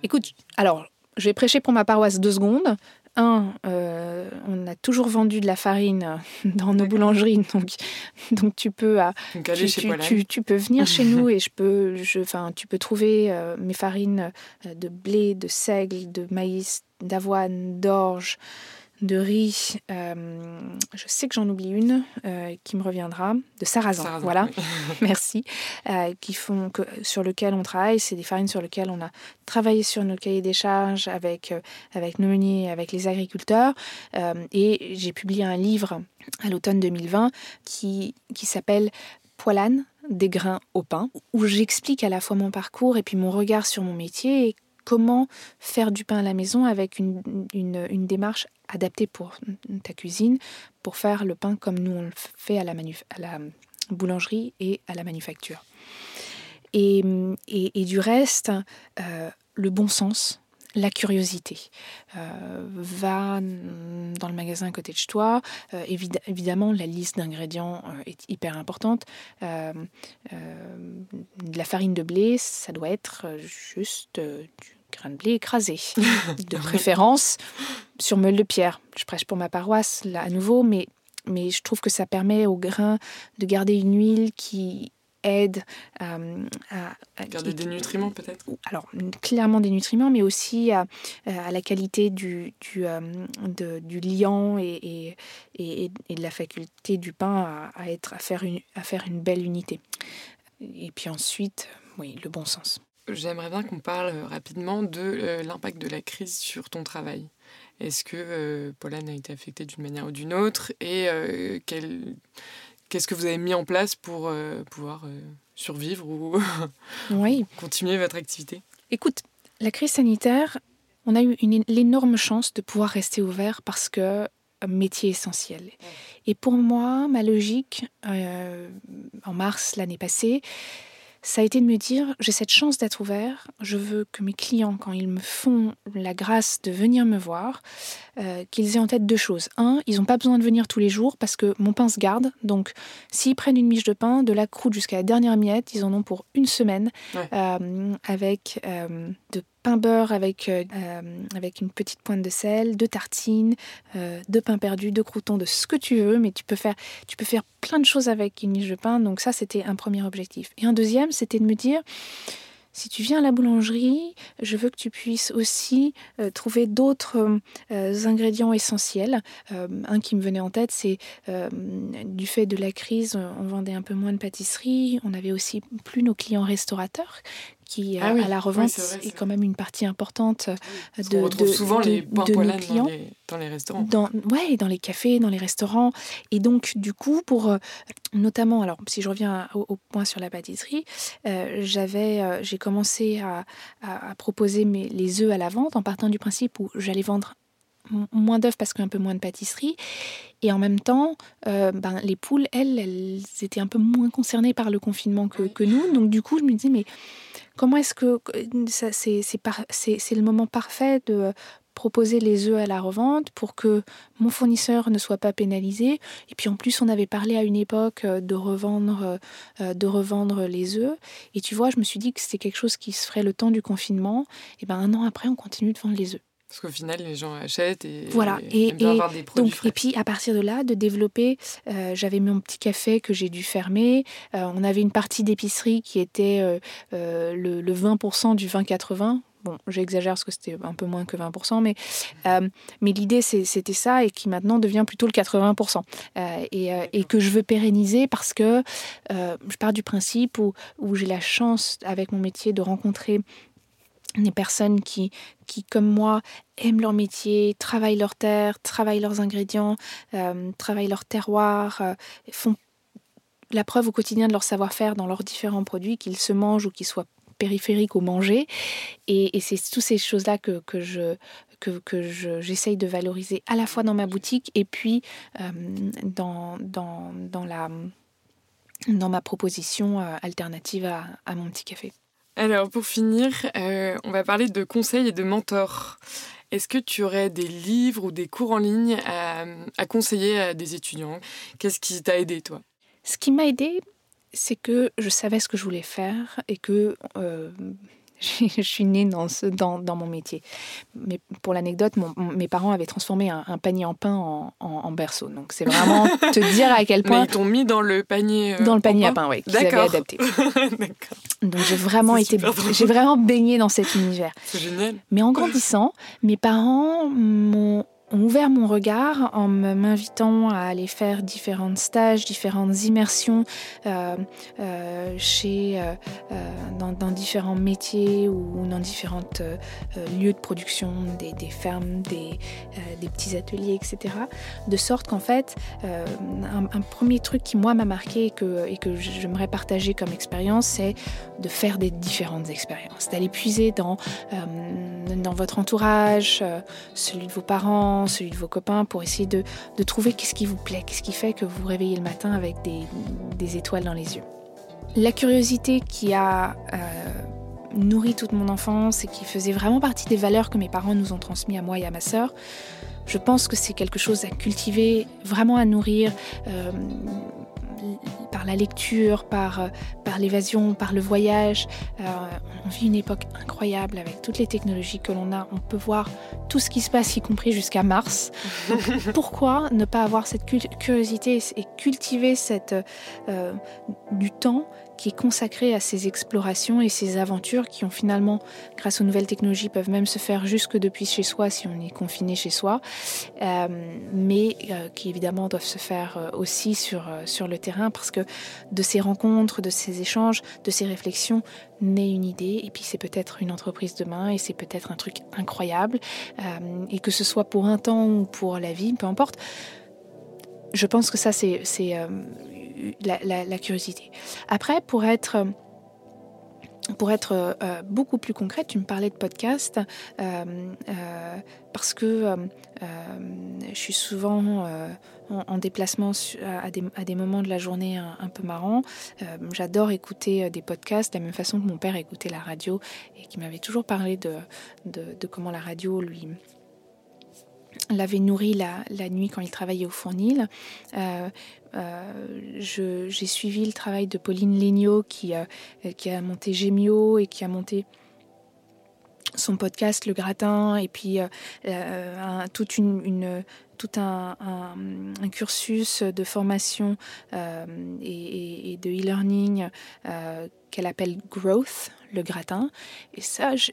Écoute, alors je vais prêcher pour ma paroisse deux secondes un, euh, on a toujours vendu de la farine dans nos boulangeries, donc, donc tu peux, euh, tu, peux venir chez nous et je peux, je, enfin, tu peux trouver euh, mes farines de blé, de seigle, de maïs, d'avoine, d'orge, de riz. Euh, je sais que j'en oublie une euh, qui me reviendra, de sarrasin. voilà, merci. Euh, qui font que, sur lequel on travaille, c'est des farines sur lesquelles on a travaillé sur nos cahiers des charges avec avec nos meuniers, avec les agriculteurs. et j'ai publié un livre à l'automne 2020 qui qui s'appelle Poilane des grains au pain, où j'explique à la fois mon parcours et puis mon regard sur mon métier et comment faire du pain à la maison avec une, une, démarche adaptée pour ta cuisine, pour faire le pain comme nous on le fait à la, boulangerie et à la manufacture. Et, du reste, euh, le bon sens, la curiosité. Euh, va dans le magasin à côté de toi. Euh, évidemment, la liste d'ingrédients est hyper importante. de la farine de blé, ça doit être juste grain de blé écrasé, de préférence sur meule de pierre. Je prêche pour ma paroisse, là à nouveau, mais, mais je trouve que ça permet au grain de garder une huile qui aide euh, à, garder des nutriments peut-être? Alors clairement des nutriments mais aussi à, à la qualité du, du, euh, du liant et, et, et, de la faculté du pain à, être à faire une, à faire une belle unité. Et puis ensuite oui le bon sens J'aimerais bien qu'on parle euh, rapidement de euh, l'impact de la crise sur ton travail. Est-ce que euh, Pauline a été affectée d'une manière ou d'une autre Et qu'est-ce que vous avez mis en place pour pouvoir survivre ou oui. continuer votre activité? Écoute, la crise sanitaire, on a eu l'énorme chance de pouvoir rester ouvert parce que métier essentiel. Et pour moi, ma logique, en mars l'année passée, ça a été de me dire, j'ai cette chance d'être ouvert, je veux que mes clients, quand ils me font la grâce de venir me voir, euh, qu'ils aient en tête deux choses. Un, ils n'ont pas besoin de venir tous les jours parce que mon pain se garde. Donc, s'ils prennent une miche de pain, de la croûte jusqu'à la dernière miette, ils en ont pour une semaine euh, avec euh, de pain beurre avec, avec une petite pointe de sel, de tartines, de pain perdu, de croutons, de ce que tu veux, mais tu peux faire, tu peux faire plein de choses avec une miche de pain. Donc ça, c'était un premier objectif. Et un deuxième, c'était de me dire, si tu viens à la boulangerie, je veux que tu puisses aussi euh, trouver d'autres euh, ingrédients essentiels. Euh, un qui me venait en tête, c'est du fait de la crise, on vendait un peu moins de pâtisserie, on avait aussi plus nos clients restaurateurs qui ah à la revente est, quand même une partie importante de, on retrouve souvent les points de nos clients dans les, restaurants. Dans, ouais, dans les cafés, dans les restaurants. Et donc, du coup, pour notamment, alors si je reviens au, point sur la pâtisserie, j'avais, j'ai commencé à, proposer mes, les œufs à la vente en partant du principe où j'allais vendre moins d'œufs parce qu'un peu moins de pâtisserie. Et en même temps, euh, ben, les poules, elles, elles étaient un peu moins concernées par le confinement que, que nous. Donc du coup, je me dis, mais comment est-ce que c'est le moment parfait de proposer les œufs à la revente pour que mon fournisseur ne soit pas pénalisé? Et puis en plus, on avait parlé à une époque euh, de revendre, euh, de revendre les œufs. Et tu vois, je me suis dit que c'était quelque chose qui se ferait le temps du confinement. Et ben un an après, on continue de vendre les œufs. Parce qu'au final, les gens achètent et, voilà. et, avoir des produits donc, Et puis, à partir de là, de développer, euh, j'avais mon petit café que j'ai dû fermer. on avait une partie d'épicerie qui était le, le, 20% du 20-80. Bon, j'exagère parce que c'était un peu moins que 20%, mais, euh, mais l'idée c'était ça et qui maintenant devient plutôt le 80%. Euh, et, euh, et, que je veux pérenniser parce que je pars du principe où, où j'ai la chance avec mon métier de rencontrer des personnes qui, qui, comme moi, aiment leur métier, travaillent leur terre, travaillent leurs ingrédients, travaillent leur terroir, font la preuve au quotidien de leur savoir-faire dans leurs différents produits, qu'ils se mangent ou qu'ils soient périphérique au manger. Et, c'est toutes ces choses-là que, que, je, que, que j'essaye de valoriser à la fois dans ma boutique et puis euh, dans, dans, dans, la, dans ma proposition euh, alternative à, à, mon petit café. Alors pour finir, euh, on va parler de conseils et de mentors. Est-ce que tu aurais des livres ou des cours en ligne à, conseiller à des étudiants? Qu'est-ce qui t'a aidé toi? Ce qui m'a aidé, c'est que je savais ce que je voulais faire et que euh, je suis née dans, ce, dans, dans, mon métier. Mais pour l'anecdote, mes parents avaient transformé un, panier en pain en, en, berceau. Donc c'est vraiment te dire à quel point. Mais ils t'ont mis dans le panier. Euh, dans le panier à pain, oui, qu'ils avaient adapté. Donc j'ai vraiment été, j'ai vraiment baigné dans cet univers. C'est génial. Mais en grandissant, mes parents m'ont ont ouvert mon regard en m'invitant à aller faire différents stages, différentes immersions euh, euh, chez, euh, dans, différents métiers ou dans différents lieux de production, des, fermes, des, petits ateliers, etc. De sorte qu'en fait, un, premier truc qui moi m'a marqué et que, et que j'aimerais partager comme expérience, c'est de faire des différentes expériences, d'aller puiser dans, dans votre entourage, celui de vos parents, celui de vos copains, pour essayer de, trouver qu'est-ce qui vous plaît, qu'est-ce qui fait que vous vous réveillez le matin avec des, étoiles dans les yeux. La curiosité qui a euh, nourri toute mon enfance et qui faisait vraiment partie des valeurs que mes parents nous ont transmises à moi et à ma sœur, je pense que c'est quelque chose à cultiver, vraiment à nourrir. Euh, par la lecture, par, euh, par l'évasion, par le voyage. Euh, on vit une époque incroyable avec toutes les technologies que l'on a. On peut voir tout ce qui se passe, y compris jusqu'à Mars. pourquoi ne pas avoir cette curiosité et cultiver cette, euh, du temps qui est consacré à ces explorations et ces aventures qui ont finalement, grâce aux nouvelles technologies, peuvent même se faire jusque depuis chez soi si on est confiné chez soi, euh, mais euh, qui évidemment doivent se faire euh, aussi sur, sur le terrain parce que de ces rencontres, de ces échanges, de ces réflexions naît une idée et puis c'est peut-être une entreprise demain et c'est peut-être un truc incroyable et que ce soit pour un temps ou pour la vie, peu importe. Je pense que ça, c'est la, curiosité. Après, pour être pour être beaucoup plus concrète, tu me parlais de podcast parce que je suis souvent en, déplacement à des, moments de la journée un, peu marrants. J'adore écouter des podcasts de la même façon que mon père écoutait la radio et qui m'avait toujours parlé de, de comment la radio lui l'avait nourri la, nuit quand il travaillait au Fournil. Euh, euh, j'ai suivi le travail de Pauline Legnaud qui, euh, qui a monté Gémio et qui a monté son podcast Le Gratin et puis tout un, cursus de formation et, de e-learning qu'elle appelle Growth, le gratin. Et ça, je,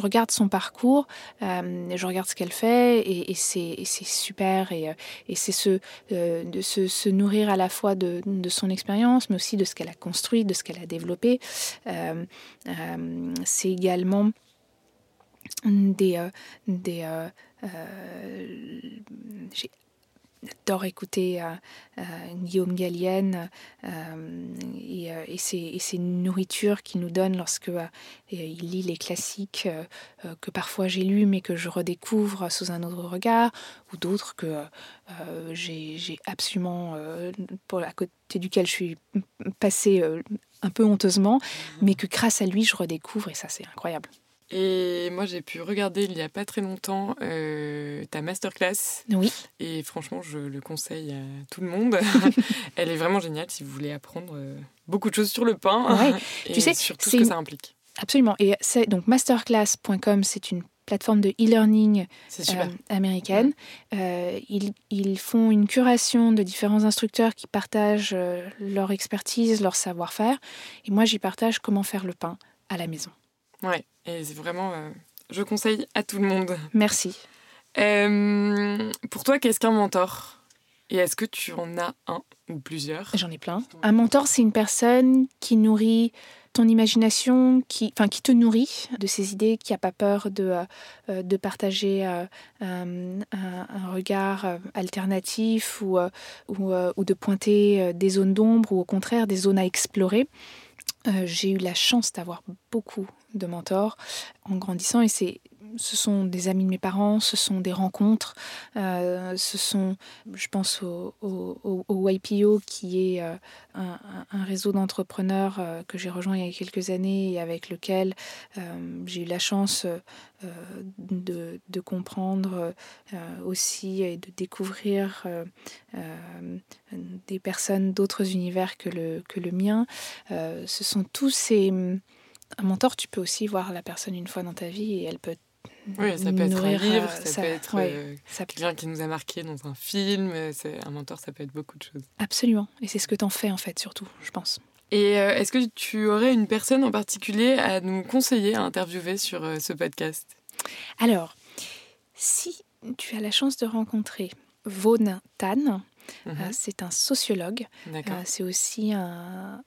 regarde son parcours, euh, je regarde ce qu'elle fait, et, c'est super. Et, euh, c'est se, euh, de se, nourrir à la fois de, son expérience, mais aussi de ce qu'elle a construit, de ce qu'elle a développé. c'est également des... des J'adore écouter euh, euh, Guillaume Gallienne euh, et, et, ces, nourritures qu'il nous donne lorsque il lit les classiques que parfois j'ai lus mais que je redécouvre sous un autre regard, ou d'autres que j'ai absolument, pour à côté duquel je suis passée un peu honteusement, mais que grâce à lui je redécouvre et ça c'est incroyable. Et moi, j'ai pu regarder il n'y a pas très longtemps euh, ta masterclass. Oui. Et franchement, je le conseille à tout le monde. Elle est vraiment géniale si vous voulez apprendre euh, beaucoup de choses sur le pain. Ouais. et tu sais, sur tout ce que ça implique. Absolument. Et c'est donc masterclass.com, c'est une plateforme de e-learning euh, américaine. ils, ils, font une curation de différents instructeurs qui partagent leur expertise, leur savoir-faire. Et moi, j'y partage comment faire le pain à la maison. Ouais, et c'est vraiment. Euh, je conseille à tout le monde. Merci. Euh, pour toi, qu'est-ce qu'un mentor? Et est-ce que tu en as un ou plusieurs? J'en ai plein. Un mentor, c'est une personne qui nourrit ton imagination, qui, enfin, qui te nourrit de ses idées, qui n'a pas peur de, euh, de partager un, un, regard alternatif ou, ou, ou, de pointer des zones d'ombre ou au contraire des zones à explorer. J'ai eu la chance d'avoir beaucoup de mentors en grandissant et c'est ce sont des amis de mes parents, ce sont des rencontres, euh, ce sont, je pense au, au, YPO qui est euh, un, réseau d'entrepreneurs euh, que j'ai rejoint il y a quelques années et avec lequel j'ai eu la chance de, de, comprendre aussi et de découvrir des personnes d'autres univers que le, que le mien. ce sont tous ces un mentor, tu peux aussi voir la personne une fois dans ta vie et elle peut oui, ça peut être un livre, euh, ça, peut être euh, quelqu'un qui nous a marqué dans un film. Euh, un mentor, ça peut être beaucoup de choses. Absolument. Et c'est ce que tu en fais, en fait, surtout, je pense. Et est-ce que tu aurais une personne en particulier à nous conseiller à interviewer sur ce podcast? Alors, si tu as la chance de rencontrer Vaughan Tan, mhm. c'est un sociologue. c'est aussi un,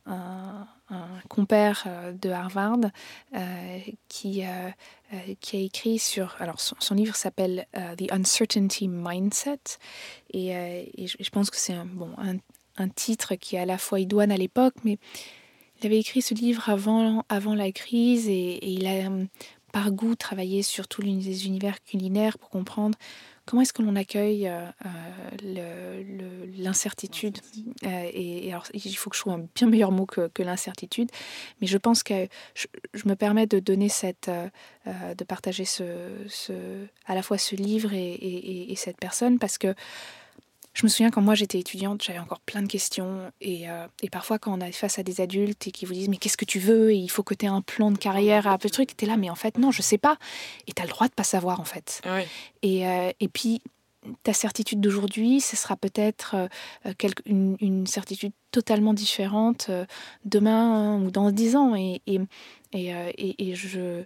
un compère euh, de Harvard euh, qui, euh, qui a écrit sur... Alors son, livre s'appelle The Uncertainty Mindset et, je, pense que c'est un, bon, un, titre qui est à la fois idoine à l'époque, mais il avait écrit ce livre avant, avant la crise et, et il a par goût travaillé sur tous les univers culinaires pour comprendre comment est-ce que l'on accueille euh, euh, l'incertitude euh, et, alors, il faut que je trouve un bien meilleur mot que, l'incertitude, mais je pense que je, me permets de donner cette, de partager ce, ce, à la fois ce livre et, et cette personne parce que je me souviens quand moi j'étais étudiante, j'avais encore plein de questions. Et, euh, et, parfois, quand on est face à des adultes et qui vous disent Mais qu'est-ce que tu veux Et il faut que tu aies un plan de carrière à peu de trucs, tu es là, mais en fait, non, je sais pas. Et tu as le droit de pas savoir, en fait. Et, euh, et puis, ta certitude d'aujourd'hui, ce sera peut-être euh, une, une, certitude totalement différente demain ou dans dix ans. Et, et, et, et je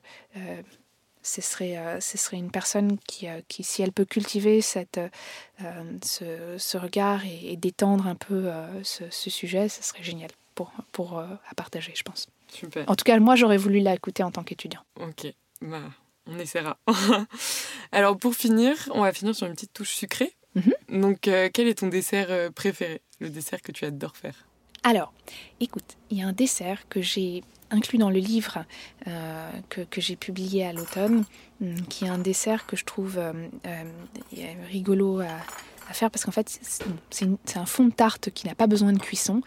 ce serait, euh, ce serait une personne qui, euh, qui, si elle peut cultiver cette, euh, ce, ce, regard et, détendre un peu ce, ce, sujet, ce serait génial pour, pour, à partager, je pense. Super. En tout cas, moi, j'aurais voulu l'écouter en tant qu'étudiant. Ok, bah, on essaiera. Alors, pour finir, on va finir sur une petite touche sucrée. Mhm. Donc, quel est ton dessert préféré? Le dessert que tu adores faire? Alors, écoute, il y a un dessert que j'ai inclus dans le livre euh, que, j'ai publié à l'automne, hum, qui est un dessert que je trouve euh, euh, rigolo à, faire parce qu'en fait, c'est un fond de tarte qui n'a pas besoin de cuisson.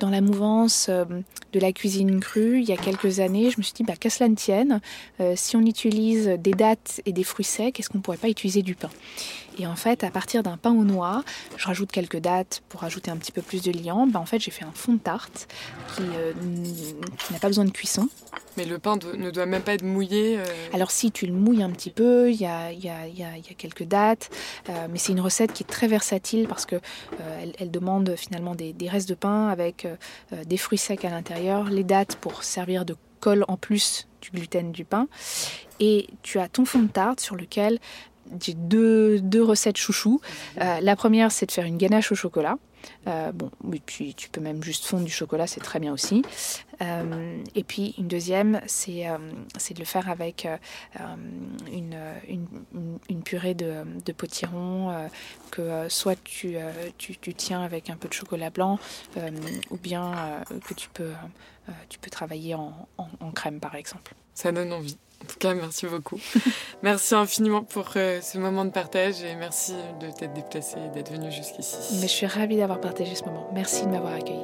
Dans la mouvance de la cuisine crue, il y a quelques années, je me suis dit, bah, qu'à cela ne tienne, si on utilise des dattes et des fruits secs, est-ce qu'on ne pourrait pas utiliser du pain? Et en fait, à partir d'un pain aux noix, je rajoute quelques dattes pour ajouter un petit peu plus de liant. Bah, en fait, j'ai fait un fond de tarte qui, euh, qui n'a pas besoin de cuisson. Mais le pain ne doit même pas être mouillé euh... Alors si tu le mouilles un petit peu, il y a, y a, y a, y a quelques dattes, euh, mais c'est une recette qui est très versatile parce que elle, elle, demande finalement des, des, restes de pain avec des fruits secs à l'intérieur, les dattes pour servir de colle en plus du gluten du pain, et tu as ton fond de tarte sur lequel j'ai deux, deux, recettes chouchou. Euh, la première, c'est de faire une ganache au chocolat. Euh, bon, et puis tu peux même juste fondre du chocolat, c'est très bien aussi. Euh, et puis une deuxième, c'est de le faire avec une, une, une, purée de, de potiron que soit tu, tu, tu, tiens avec un peu de chocolat blanc ou bien que tu peux, tu peux travailler en, en, en crème par exemple. Ça donne envie. En tout cas, merci beaucoup. merci infiniment pour euh, ce moment de partage et merci de t'être déplacé et d'être venu jusqu'ici. Mais je suis ravie d'avoir partagé ce moment. Merci de m'avoir accueilli.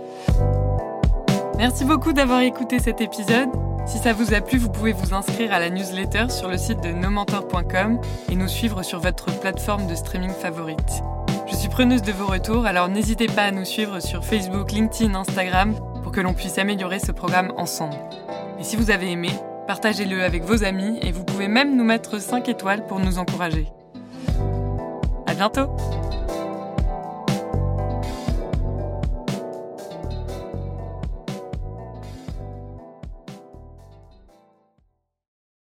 Merci beaucoup d'avoir écouté cet épisode. Si ça vous a plu, vous pouvez vous inscrire à la newsletter sur le site de nomentor.com et nous suivre sur votre plateforme de streaming favorite. Je suis preneuse de vos retours, alors n'hésitez pas à nous suivre sur Facebook, LinkedIn, Instagram pour que l'on puisse améliorer ce programme ensemble. Et si vous avez aimé, partagez-le avec vos amis et vous pouvez même nous mettre 5 étoiles pour nous encourager. À bientôt!